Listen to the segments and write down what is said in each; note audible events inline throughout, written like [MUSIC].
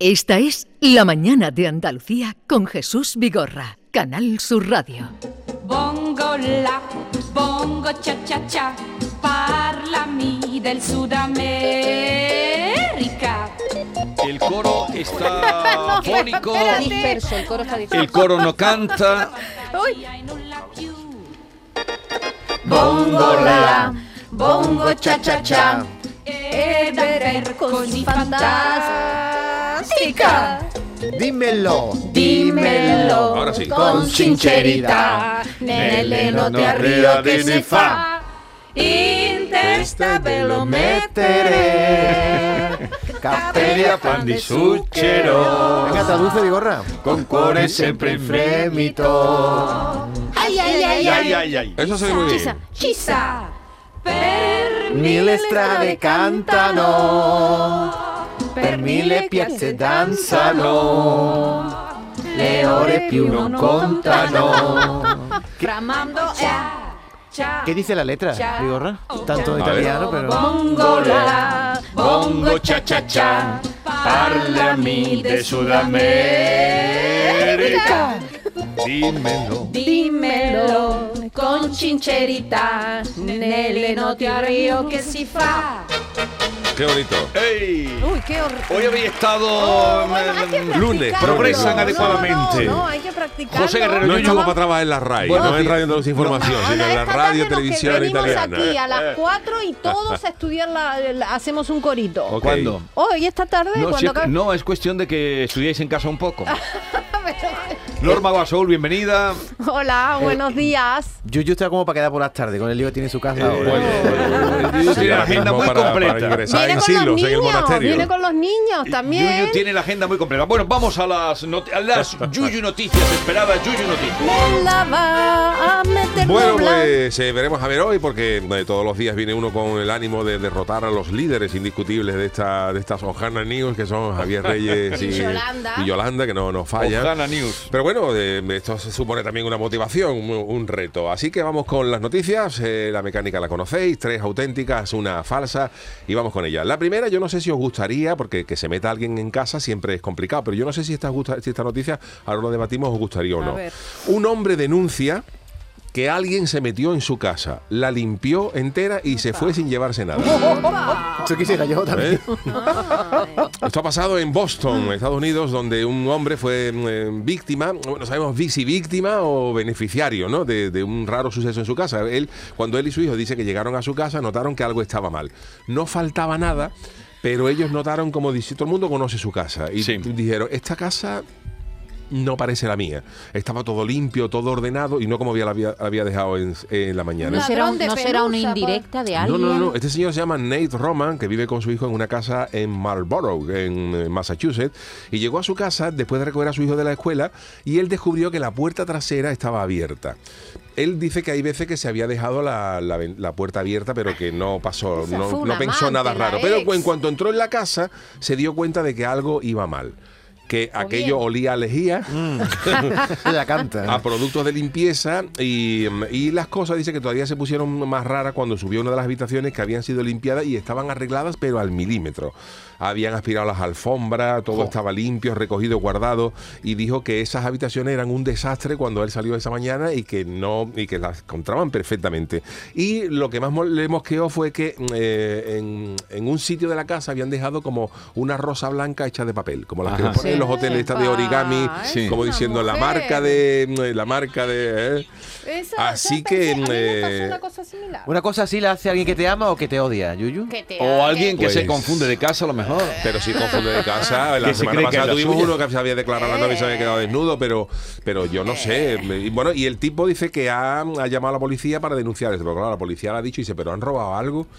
Esta es La Mañana de Andalucía con Jesús Vigorra, Canal Sur Radio. Bongo la, bongo cha cha cha, parlami del Sudamérica. El coro está fónico. Está disperso, el coro está disperso. El coro no canta. E più. Bongo la, bongo cha cha cha, È davvero così fantastica. Dímelo. Dímelo Ahora sí. con sincerità, nelle note a rio che si fa, in testa ve lo mettere. Caperia pan di succhero. Venga, traduce Vigorra. Con cuore sempre in fremito. Ay, ay, ay, Ay, ay. ay. Eso se ve muy bien. chissà. Per Mille strade cantano. Per mille piazze danzano. Le ore più non contano. Framando cha cha. ¿Qué dice la letra? Tanto ver. italiano, pero... bongo la, Bongo cha cha cha, parlami de Sudamérica. Dímelo. Dimmelo con sincerità, nelle note a rio che si fa. Qué bonito. ¡Ey! Uy, qué horror. Hoy había estado Oh, bueno, hay lunes, progresan No, adecuadamente. No, no, hay que practicarlo. José Guerrero, No yo- estamos para trabajar en la RAI, Bueno, no en. Radio Andalucía Información, sino en la radio, televisión venimos italiana. aquí a Eh. las 4 y todos [LAUGHS] a estudiar la, la- hacemos un corito. Ok. ¿Cuándo? Hoy, esta tarde, No, cuando si es- no, es cuestión de que estudiéis en casa un poco. [LAUGHS] Norma Guasoul, bienvenida. Hola, buenos días. Yuyu está como para quedar por las tardes, con el lío que tiene en su casa ahora. Yuyu tiene la agenda muy para- para completa. ingresar Viene en con silos los en el niños, monasterio. viene con los niños también. Yuyu tiene la agenda muy completa. Bueno, vamos a las, noti- a las Yuyu noticias, esperadas Yuyu noticias. Me la va a meter Bueno, dobla. pues eh, veremos a ver hoy, porque eh, todos los días viene uno con el ánimo de derrotar a los líderes indiscutibles de esta de estas Ojana News, que son Javier [LAUGHS] Reyes y, Y Yolanda. y Yolanda, que no nos fallan. Ojana News. Pero bueno, eh, esto se supone también una motivación, un, un reto. Así que vamos con las noticias. Eh, la mecánica la conocéis, tres auténticas, una falsa, y vamos con ella. La primera, yo no sé si os gustaría, porque que se meta alguien en casa siempre es complicado, pero yo no sé si esta, si esta noticia, ahora lo debatimos, os gustaría o no. Un hombre denuncia que alguien se metió en su casa, la limpió entera y se fue sin llevarse nada. Esto quisiera yo también. ¿Eh? [LAUGHS] Esto ha pasado en Boston, Estados Unidos, donde un hombre fue eh, víctima, bueno, sabemos si víctima o beneficiario, ¿no? De, de un raro suceso en su casa. Él, cuando él y su hijo dice que llegaron a su casa, notaron que algo estaba mal. No faltaba nada, pero ellos notaron como dice, todo el mundo conoce su casa y Sí. dijeron, esta casa no parece la mía. Estaba todo limpio, todo ordenado y no como había, la había, había dejado en, en la mañana. ¿No será, un- no una pelusa, indirecta de No, alguien? no, no. Este señor se llama Nate Roman, que vive con su hijo en una casa en Marlborough, en eh, Massachusetts. Y llegó a su casa después de recoger a su hijo de la escuela y él descubrió que la puerta trasera estaba abierta. Él dice que hay veces que se había dejado la, la ven- la puerta abierta, pero que no pasó, no, no pensó amante, nada raro. Pero en cuanto entró en la casa, se dio cuenta de que algo iba mal. Que aquello bien. olía a lejía [LAUGHS] Ella canta. a productos de limpieza y, mm, y las cosas dice que todavía se pusieron más raras cuando subió a una de las habitaciones que habían sido limpiadas y estaban arregladas pero al milímetro. Habían aspirado las alfombras, todo estaba limpio, recogido, guardado y dijo que esas habitaciones eran un desastre cuando él salió esa mañana y que no y que las encontraban perfectamente. Y lo que más le mosqueó fue que mm, eh, en, en un sitio de la casa habían dejado como una rosa blanca hecha de papel, como las que Ajá. ponen en los hoteles estas de origami, Sí. como diciendo la mujer. marca de mm, la marca de ¿eh? Esa- Así que, eh, una cosa similar. Una cosa así la hace alguien que te ama o que te odia, Yuyu. Que te O alguien que Pues- se confunde de casa a lo mejor. pero si confunde de casa la Que se semana es pasada tuvimos suya. uno que se había declarado la novia y se había quedado desnudo pero pero yo no sé y bueno y el tipo dice que ha, ha llamado a la policía para denunciar esto pero claro la policía le ha dicho y dice pero han robado algo [LAUGHS]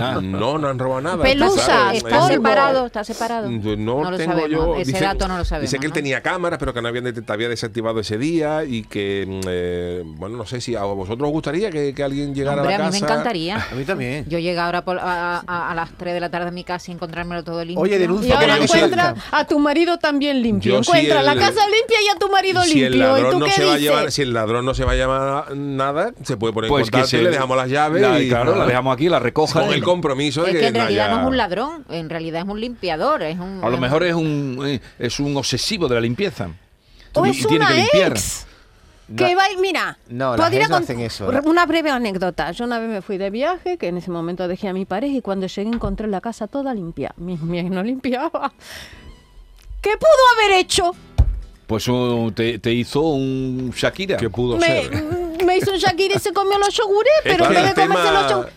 Ah. no no han robado nada Pelusa, ¿Está separado? ¿Está separado? Yo No, lo tengo sabemos. yo. Ese dice- dato no lo sabemos. Dice que él ¿no? tenía cámaras, pero que no habían detectado, había desactivado ese día y que, mm, eh, bueno, no sé si a vosotros os gustaría que, que alguien llegara llegar Hombre, a la a mí me encantaría. A mí también. Yo llegar ahora por- a, a- a las 3 de la tarde a mi casa y encontrármelo todo limpio. Oye, Y denuncia ahora que no encuentra a tu marido también limpio. Yo encuentra el- la casa limpia y a tu marido si el limpio. ¿Y ladrón tú no qué se va a llevar, si el ladrón no se va a llevar nada, se puede poner Pues en que contacto se y le dejamos las llaves La- y claro, la dejamos aquí, la recoja. con el compromiso de Es que, que en realidad haya- no es un ladrón, en realidad es un limpiador. Es un, A lo mejor es un eh, es un obsesivo de la limpieza. O Y- es y tiene una que Que va, y- mira, No, las no hacen eso. Una breve anécdota. Yo una vez me fui de viaje, que en ese momento dejé a mi pareja y cuando llegué encontré la casa toda limpia. Mi, mi ex no limpiaba. ¿Qué pudo haber hecho? Pues un- te, te hizo un Shakira. que pudo Me, ser. me hizo un Shakira y se comió los yogures, pero en vez de comerse los yogures,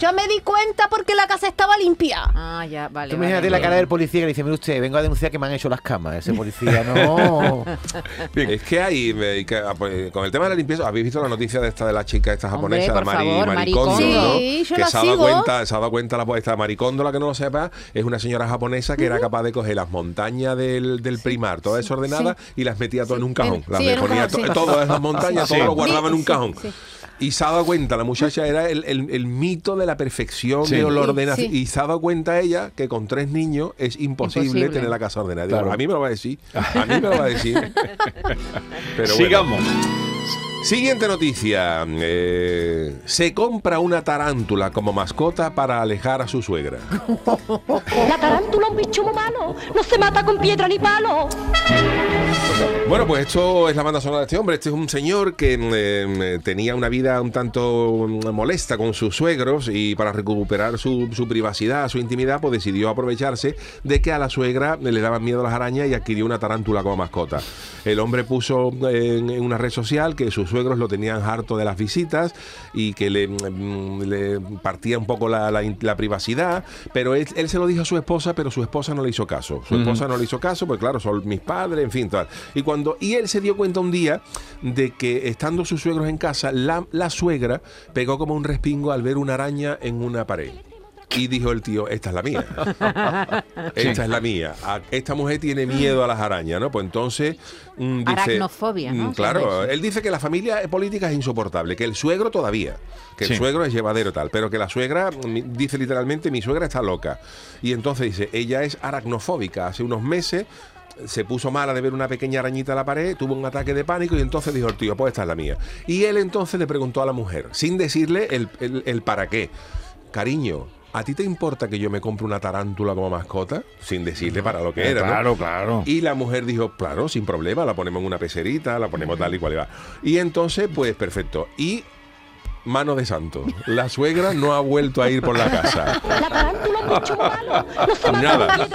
yo me di cuenta porque la casa estaba limpia. Ah, ya, vale. Tú vale. imagínate la cara del policía que le dice, mire usted, vengo a denunciar que me han hecho las camas. Ese policía no... [LAUGHS] Es que hay, eh, que, ah, pues, con el tema de la limpieza, ¿habéis visto la noticia de esta de la chica, esta Hombre, japonesa, por la Mari, favor, Maricondo. ¿no? Sí, yo que la se ha dado cuenta, se ha dado cuenta la esta Maricondo, la que no lo sepa, es una señora japonesa que era capaz de coger las montañas del, del primar, todas desordenadas, y las metía todo en un cajón. Las ponía to- todas las montañas, Sí. todo lo guardaba en un Sí, cajón. Y se ha dado cuenta, la muchacha era el, el- el mito de la perfección, Sí. de la Sí, ordenación. sí. Y se ha dado cuenta ella que con tres niños es imposible, Imposible. tener la casa ordenada. Digo. A mí me lo va a decir. A mí me lo va a decir. [LAUGHS] Pero bueno. Sigamos. Siguiente noticia. Eh, se compra una tarántula como mascota para alejar a su suegra. [LAUGHS] La tarántula es un bicho muy malo, no se mata con piedra ni palo. Bueno, pues esto es la banda sonora de este hombre. Este es un señor que eh, tenía una vida un tanto mm, molesta con sus suegros y para recuperar su, su privacidad, su intimidad, pues decidió aprovecharse de que a la suegra le daban miedo las arañas y adquirió una tarántula como mascota. El hombre puso en, en una red social que sus suegros lo tenían harto de las visitas y que le, mm, le partía un poco la, la privacidad, pero él, él se lo dijo a su esposa, pero su esposa no le hizo caso. Su esposa no le hizo caso, pues claro, son mis padres, en fin, tal. Y cuando y él se dio cuenta un día de que estando sus suegros en casa, la, la suegra pegó como un respingo al ver una araña en una pared. Y dijo el tío, esta es la mía. [LAUGHS] Esta es la mía. A- Esta mujer tiene miedo a las arañas, ¿no? Pues entonces mm, dice... Aracnofobia, ¿no? mm, Claro, él dice que la familia política es insoportable, que el suegro todavía, que Sí. el suegro es llevadero tal, pero que la suegra, dice literalmente, mi suegra está loca. Y entonces dice, ella es aracnofóbica. Hace unos meses se puso mala de ver una pequeña arañita en la pared, tuvo un ataque de pánico y entonces dijo el tío, pues esta es la mía. Y él entonces le preguntó a la mujer, sin decirle el, el- el para qué, cariño. ¿A ti te importa que yo me compre una tarántula como mascota? Sin decirle para lo que era. ¿no? Claro, claro. Y la mujer dijo, claro, sin problema, la ponemos en una pecerita, la ponemos tal y cual y va. Y entonces, pues perfecto. Y mano de santo, la suegra no ha vuelto a ir por la casa. La Nada.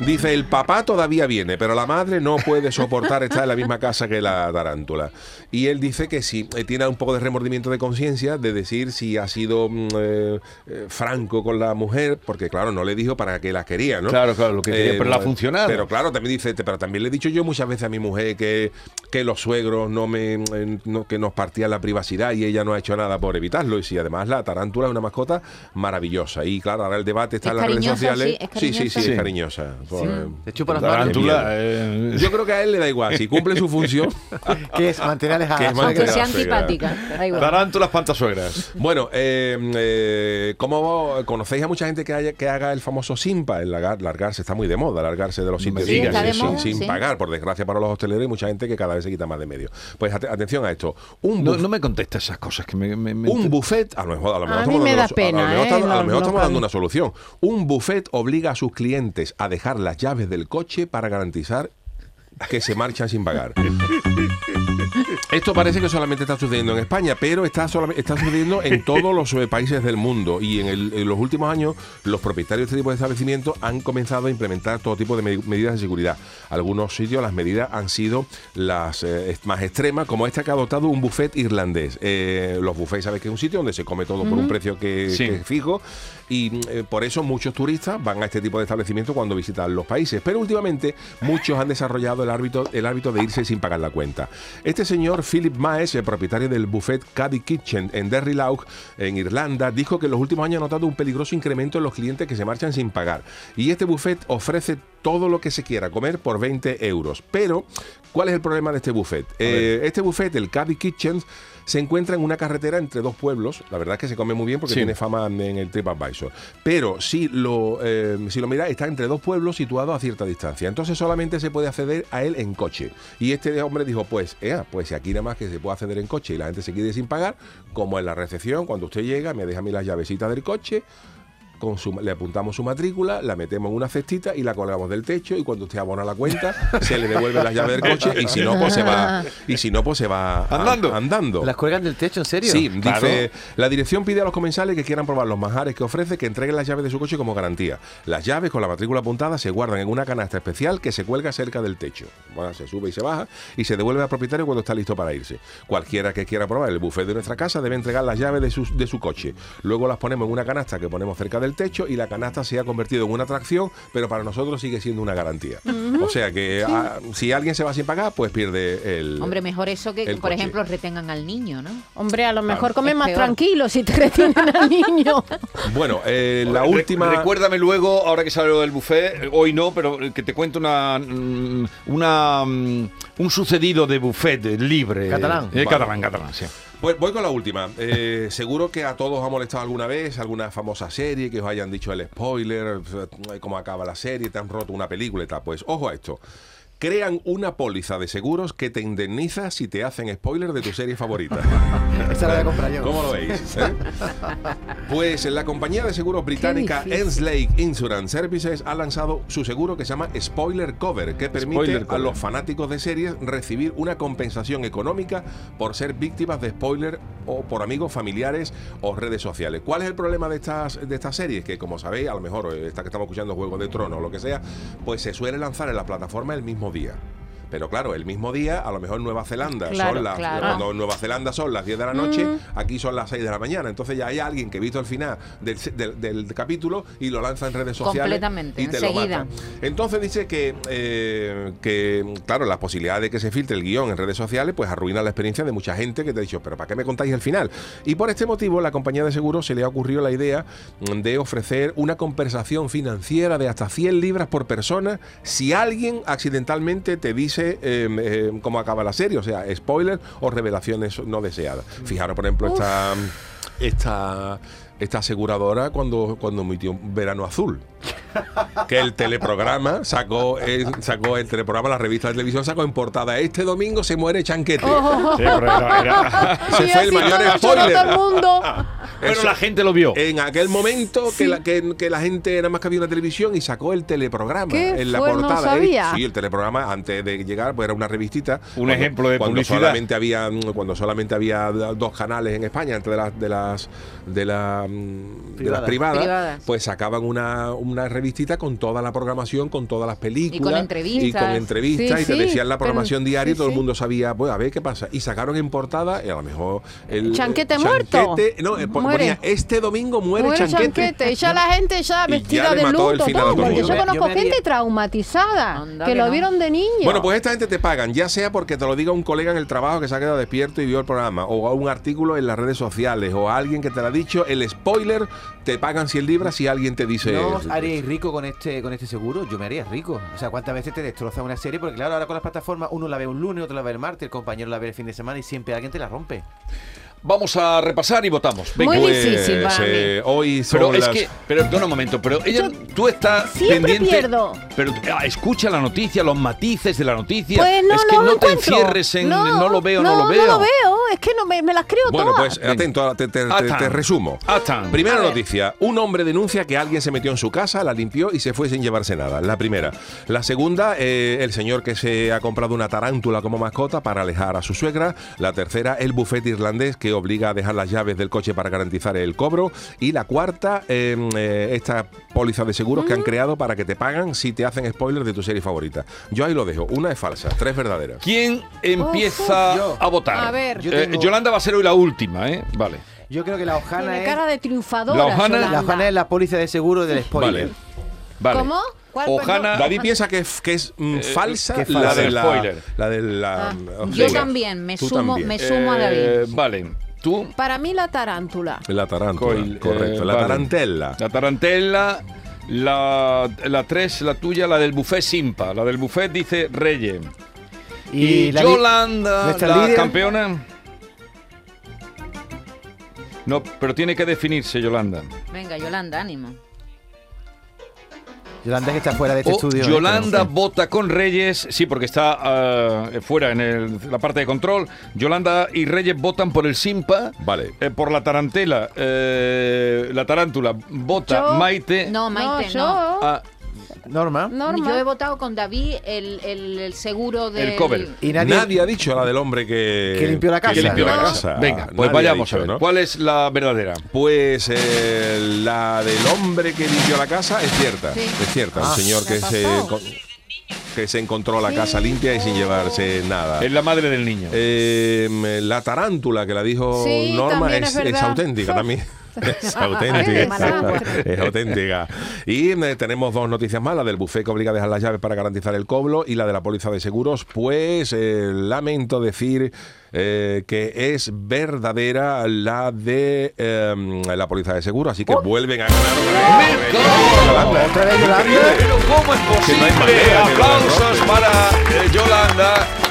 Dice, el papá todavía viene, pero la madre no puede soportar estar en la misma casa que la tarántula. Y él dice que sí, eh, tiene un poco de remordimiento de conciencia de decir si ha sido mm, eh, eh, franco con la mujer, porque claro, no le dijo para qué la quería, ¿no? Claro, claro, lo que quería, pero eh, funcionado. Pero claro, también dice, pero también le he dicho yo muchas veces a mi mujer que, que los suegros no me no- que nos partían la privacidad y ella no ha hecho nada por evitarlo. Y si además la tarántula es una mascota maravillosa. Y claro, ahora el debate está Es en las redes sociales. sí, sí, sí, sí, cariñosa. es cariñosa. Pues, Te chupa las eh, Yo creo que a él le da igual. Si cumple su función. [LAUGHS] Que es mantener alejada [LAUGHS] Que a Aunque sea antipática. da igual. Tarántulas pantasuegras. Bueno, eh, eh, ¿cómo conocéis a mucha gente que, haya, que haga el famoso simpa? El largar- largarse está muy de moda, largarse de los me sitios digas sin- moda, sí. pagar. Por desgracia para los hosteleros y mucha gente que cada vez se quita más de medio. Pues ate- atención a esto. Un, No, no me contestes esas cosas que me. me- me- un buffet, a lo mejor, a lo mejor A estamos mí me dando da pena, a lo mejor, ¿eh? estamos- a lo Los- mejor los estamos dando una solución. Un buffet obliga a sus clientes a dejar las llaves del coche para garantizar que se marchan sin pagar. [LAUGHS] Esto parece que solamente está sucediendo en España, pero está, está sucediendo en todos los eh, países del mundo. Y en, el- en los últimos años, los propietarios de este tipo de establecimientos han comenzado a implementar todo tipo de me- medidas de seguridad. Algunos sitios las medidas han sido las eh, más extremas, como esta que ha adoptado un buffet irlandés. Eh, los buffets, sabes que es un sitio donde se come todo por un precio que, Sí. que es fijo. Y eh, por eso muchos turistas van a este tipo de establecimientos cuando visitan los países. Pero últimamente muchos han desarrollado el hábito, el hábito de irse sin pagar la cuenta. Este señor Philip Maes, el propietario del buffet Caddy Kitchen en Derry Lough, en Irlanda, dijo que en los últimos años ha notado un peligroso incremento en los clientes que se marchan sin pagar. Y este buffet ofrece todo lo que se quiera comer por 20 euros. Pero, ¿cuál es el problema de este buffet? Eh, este buffet, el Caddy Kitchen, se encuentra en una carretera entre dos pueblos. La verdad es que se come muy bien porque Sí. tiene fama en el TripAdvisor. Pero si lo, eh, si lo miráis, está entre dos pueblos situados a cierta distancia. Entonces solamente se puede acceder a él en coche. Y este hombre dijo, pues, ea, pues si aquí nada más que se puede acceder en coche y la gente se quiere sin pagar, como en la recepción, cuando usted llega, me deja a mí las llavecitas del coche. Con su- le apuntamos su matrícula, la metemos en una cestita y la colgamos del techo y cuando usted abona la cuenta se le devuelve las llaves del coche y si no pues se va y si no pues se va a- Andando. andando. ¿Las cuelgan del techo, en serio? Sí, Claro. dice, la dirección pide a los comensales que quieran probar los manjares que ofrece que entreguen las llaves de su coche como garantía. Las llaves con la matrícula apuntada se guardan en una canasta especial que se cuelga cerca del techo. Bueno, se sube y se baja y se devuelve al propietario cuando está listo para irse. Cualquiera que quiera probar el buffet de nuestra casa debe entregar las llaves de su, de su coche. Luego las ponemos en una canasta que ponemos cerca del techo y la canasta se ha convertido en una atracción, pero para nosotros sigue siendo una garantía. O sea que ah, si alguien se va sin pagar, pues pierde el... Hombre, mejor eso que, el por coche. ejemplo, retengan al niño, ¿no? Hombre, a lo mejor comes Es más peor. tranquilo si te retienen al niño. [LAUGHS] Bueno, eh, la Re- última... Recuérdame luego, ahora que sale lo del buffet, eh, hoy no, pero que te cuento una, mm, una mm, un sucedido de buffet libre. Catalán. Eh, Vale. catalán, catalán, sí. Pues voy con la última. Eh, seguro que a todos os ha molestado alguna vez alguna famosa serie que os hayan dicho el spoiler, eh, cómo acaba la serie, te han roto una película y tal. Pues ojo a esto. Crean una póliza de seguros que te indemniza si te hacen spoiler de tu serie favorita. [LAUGHS] Esa la voy a comprar yo. ¿Cómo lo veis? eh? Pues la compañía de seguros británica. Enslake Insurance Services ha lanzado su seguro que se llama Spoiler Cover, que permite Spoiler a cover. los fanáticos de series recibir una compensación económica por ser víctimas de spoiler o por amigos, familiares o redes sociales. ¿Cuál es el problema de estas, de estas series? Que como sabéis, a lo mejor eh, esta que estamos escuchando Juego de Tronos o lo que sea, pues se suele lanzar en la plataforma el mismo día. Pero claro, el mismo día, a lo mejor Nueva Zelanda, Claro, son las, claro. cuando en Nueva Zelanda son las 10 de la noche, aquí son las 6 de la mañana. Entonces ya hay alguien que ha visto el final del, del- del capítulo y lo lanza en redes sociales. Completamente, y te lo enseguida. mata. Entonces dice que, eh, que, claro, la posibilidad de que se filtre el guion en redes sociales, pues arruina la experiencia de mucha gente que te ha dicho, pero ¿para qué me contáis el final? Y por este motivo, la compañía de seguros se le ha ocurrido la idea mm, de ofrecer una compensación financiera de hasta 100 libras por persona si alguien accidentalmente te dice eh, eh, cómo acaba la serie, o sea, spoiler o revelaciones no deseadas. Fijaros, por ejemplo, esta, esta, esta aseguradora cuando, cuando emitió Verano Azul que el teleprograma sacó, eh, sacó el teleprograma, la revista de televisión sacó en portada este domingo se muere Chanquete. Oh. Sí, pero Y [LAUGHS] fue el mayor spoiler. todo el mundo. [LAUGHS] Eso- la gente lo vio. En aquel momento que, la, que, que la gente nada más que había una televisión y sacó el teleprograma ¿Qué en la fue? No portada. sabía. Sí, el teleprograma antes de llegar pues era una revistita. Un ejemplo de cuando publicidad. Solamente había, cuando solamente había dos canales en España entre de las de las de, la, mm, de las Privadas. pues sacaban una, una revistita con toda la programación, con todas las películas entrevistas. y con entrevistas Sí, y te sí, decían la pero- programación diaria y sí, todo el mundo sabía, pues a ver qué pasa. Y sacaron en portada, y a lo mejor el Chanquete muerto. Chanquete- no, eh, ponía este domingo muere, Muere Chanquete. Chanquete. Y ya la [LAUGHS] gente ya Y vestida de luto, final a todo, todo el porque yo conozco Yo me haría- gente traumatizada Anda que que lo no. vieron de niño. Bueno, pues esta gente te pagan, ya sea porque te lo diga un colega en el trabajo que se ha quedado despierto y vio el programa, o a un artículo en las redes sociales, o a alguien que te lo ha dicho, el spoiler, te pagan 100 libras si alguien te dice... ¿No os haríais rico con este, con este seguro? Yo me haría rico. O sea, ¿cuántas veces te destroza una serie? Porque claro, ahora con las plataformas uno la ve un lunes, otro la ve el martes, el compañero la ve el fin de semana y siempre alguien te la rompe. Vamos a repasar y votamos. Venga. Muy Pues, difícil para mí. eh, hoy son Pero es las- que, pero perdona un momento, pero ella, Yo tú estás siempre pendiente. pierdo. Pero ah, escucha la noticia, los matices de la noticia. Pues no, es que no, no, lo te encuentro. encierres en no, lo veo, no, lo veo. No lo veo, es que no me, me las creo Bueno, todas. pues atento, te, te- te- te resumo. Atan. Primera noticia. Un hombre denuncia que alguien se metió en su casa, la limpió y se fue sin llevarse nada. La primera. La segunda, eh, el señor que se ha comprado una tarántula como mascota para alejar a su suegra. La tercera, el bufete irlandés que obliga a dejar las llaves del coche para garantizar el cobro. Y la cuarta, eh, eh, esta póliza de seguros que han creado para que te pagan si te hacen spoilers de tu serie favorita. Yo ahí lo dejo. Una es falsa, tres verdaderas. ¿Quién empieza a votar? A ver. Yo Eh, Yolanda va a ser hoy la última, ¿eh? Vale. Yo creo que la hojana Tiene es. cara de triunfadora. La hojana-. La hojana es la póliza de seguro del spoiler. Vale. Vale. ¿Cómo? ¿Cuál, Ojana- perdón? David piensa que es, que es mm, falsa, que la, falsa. de la, Spoiler. la de la. Ah. o Yo también, me tú sumo, también. me sumo a David. Eh, vale. Tú. Para mí la tarántula. La tarántula, Coil, correcto. eh, la vale. tarantella. La tarantela. La, la 3, la tuya, la del buffet Simpa. La del buffet dice Reyes. Y, la Yolanda, la líder- campeona. No, pero tiene que definirse, Yolanda. Venga, Yolanda, ánimo. Yolanda que está fuera de este O estudio. ¿eh? Yolanda Que no sé. vota con Reyes, sí, porque está ah, fuera en el- la parte de control. Yolanda y Reyes votan por el Simpa. Vale. Eh, por la tarantela, eh, la tarántula vota Yo- Maite. No, Maite, yo, no. Ah, Norma. Norma. Yo he votado con David el, el- el seguro del... El cover. Y nadie, Nadie, ha dicho la del hombre que, Que limpió la casa. que limpió la No. casa. Venga, pues Nadie vayamos dicho, a ver. ¿no? ¿Cuál es la verdadera? Pues eh, la del hombre que limpió la casa es cierta. Sí. Es cierta. Ah. un señor ¿Qué que se, con- que se encontró la casa limpia y sin llevarse nada. Es la madre del niño. Eh, la tarántula que la dijo Sí, Norma es, es es auténtica también. [LAUGHS] Es [LAUGHS] auténtica. es auténtica. Y eh, tenemos dos noticias más, la del buffet que obliga a dejar las llaves para garantizar el coblo y la de la póliza de seguros. Pues eh, lamento decir eh, que es verdadera la de eh, la póliza de seguros, así que vuelven a ganar.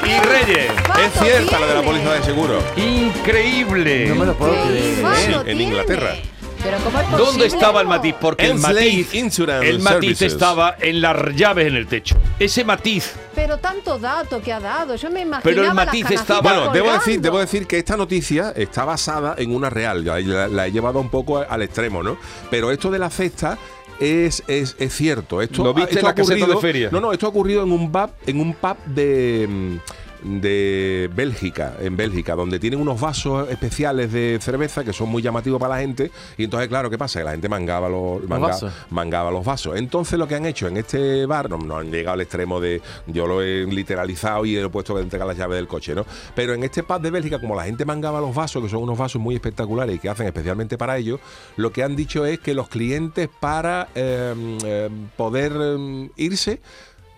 Y Reyes. Es cierta la de la póliza de seguros. Increíble. No me lo puedo ¿Qué creer. Sí, en tiene? Inglaterra. Pero ¿cómo es posible? ¿Dónde estaba el matiz? Porque el matiz, Insurance el matiz Services. estaba en las llaves en el techo. Ese matiz. Pero tanto dato que ha dado. Yo me imaginaba Pero el matiz estaba- Bueno, debo decir, debo decir que esta noticia está basada en una real. Ya La, la he llevado un poco al extremo, ¿no? Pero esto de la cesta es, es, es cierto. Esto, ¿Lo viste esto en la ha ocurrido- de feria? No, no, esto ha ocurrido en un pub, en un pub de. De Bélgica, en Bélgica, donde tienen unos vasos especiales de cerveza que son muy llamativos para la gente. Y entonces, claro, ¿qué pasa? Que la gente mangaba los, manga- vasos. mangaba los vasos. Entonces, lo que han hecho en este bar, no, no han llegado al extremo de. Yo lo he literalizado y he puesto que entregar las llaves del coche, ¿no? Pero en este pub de Bélgica, como la gente mangaba los vasos, que son unos vasos muy espectaculares y que hacen especialmente para ellos, lo que han dicho es que los clientes, para eh, eh, poder eh, irse,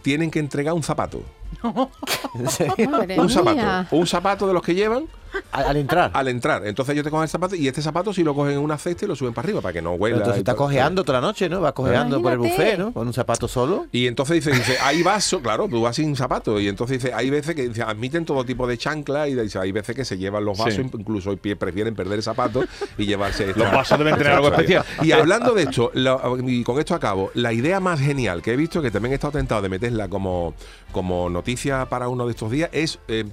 tienen que entregar un zapato. [LAUGHS] [LAUGHS] ¿En serio? Madre Un zapato. mía. Un zapato de los que llevan Al, al entrar. al entrar. Entonces ellos te cogen el zapato y este zapato si lo cogen en una cesta y lo suben para arriba para que no Pero huela. entonces y está todo. cojeando toda la noche, ¿no? Va cojeando por el buffet, ¿no? Con un zapato solo. Y entonces dice, dice, hay vasos, claro, tú vas sin zapatos. Y entonces dice, hay veces que dice, admiten todo tipo de chancla y dice, hay veces que se llevan los vasos, Sí. incluso hoy pie- prefieren perder el zapato y llevarse [LAUGHS] esta- Los vasos deben tener algo especial. Y hablando de esto, lo- y con esto acabo, la idea más genial que he visto, que también he estado tentado de meterla como, como noticia para uno de estos días, es eh,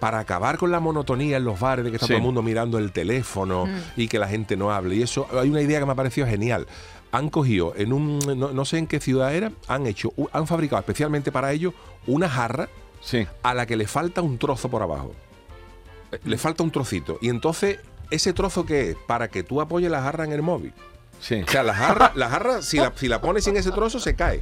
para acabar con la monotonía en los bares de que está Sí. todo el mundo mirando el teléfono y que la gente no hable. Y eso, hay una idea que me ha parecido genial. Han cogido en un, no, no sé en qué ciudad era, han hecho, u- han fabricado especialmente para ellos una jarra Sí. a la que le falta un trozo por abajo. Eh, Le falta un trocito. Y entonces, ¿ese trozo qué es? Para que tú apoyes la jarra en el móvil. Sí. O sea, la jarra, la jarra si, la, si la pones sin ese trozo, se cae.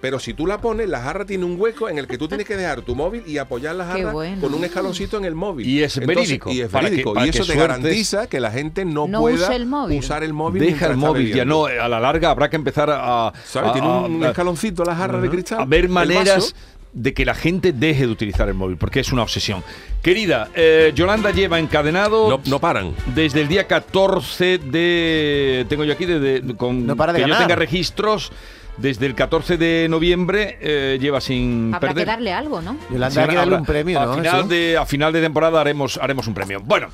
Pero si tú la pones, la jarra tiene un hueco en el que tú tienes que dejar tu móvil y apoyar la jarra bueno. con un escaloncito en el móvil. Y es verídico, Y es para que- verídico. para y eso te garantiza que la gente no, No pueda use el móvil. usar el móvil. Deja el móvil, ya no, a la larga habrá que empezar a, ¿Sabes? a- Tiene un a- escaloncito la jarra de cristal. a ver el maneras. De que la gente deje de utilizar el móvil, porque es una obsesión. Querida, eh, Yolanda lleva encadenado No, no paran. desde el día 14 de... Tengo yo aquí, de, de- con, No para de que yo ganar. tenga registros, desde el 14 de noviembre eh, lleva sin Habrá perder. que darle algo, ¿no? Yolanda, Sí, hay que darle habrá- un premio, a ¿no? Final de, a final de temporada haremos, haremos un premio. Bueno,